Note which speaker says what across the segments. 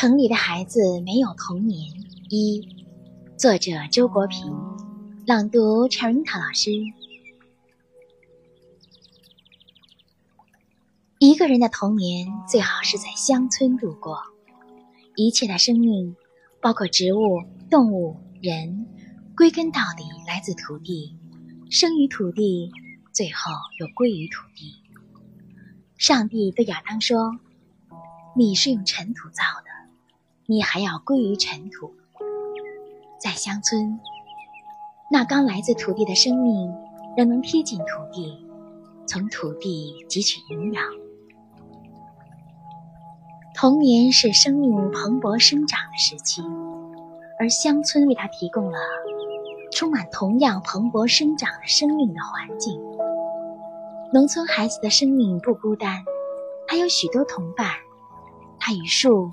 Speaker 1: 城里的孩子没有童年。一，作者周国平，朗读 c h e r i t a 老师。一个人的童年最好是在乡村度过。一切的生命，包括植物、动物、人，归根到底来自土地，生于土地，最后又归于土地。上帝对亚当说：“你是用尘土造的，你还要归于尘土。”在乡村，那刚来自土地的生命仍能贴近土地，从土地汲取营养。童年是生命蓬勃生长的时期，而乡村为他提供了充满同样蓬勃生长的生命的环境。农村孩子的生命不孤单，他有许多同伴，他与树、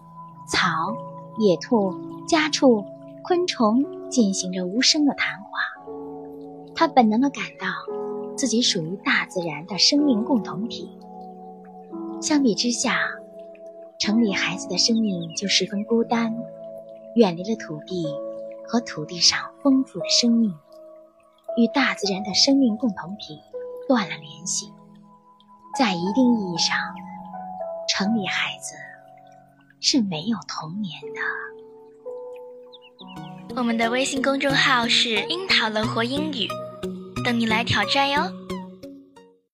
Speaker 1: 草、野兔、家畜、昆虫进行着无声的谈话。他本能地感到自己属于大自然的生命共同体。相比之下，城里孩子的生命就十分孤单，远离了土地和土地上丰富的生命，与大自然的生命共同体断了联系。在一定意义上，城里孩子是没有童年的。
Speaker 2: 我们的微信公众号是“樱桃乐活英语”，等你来挑战哟。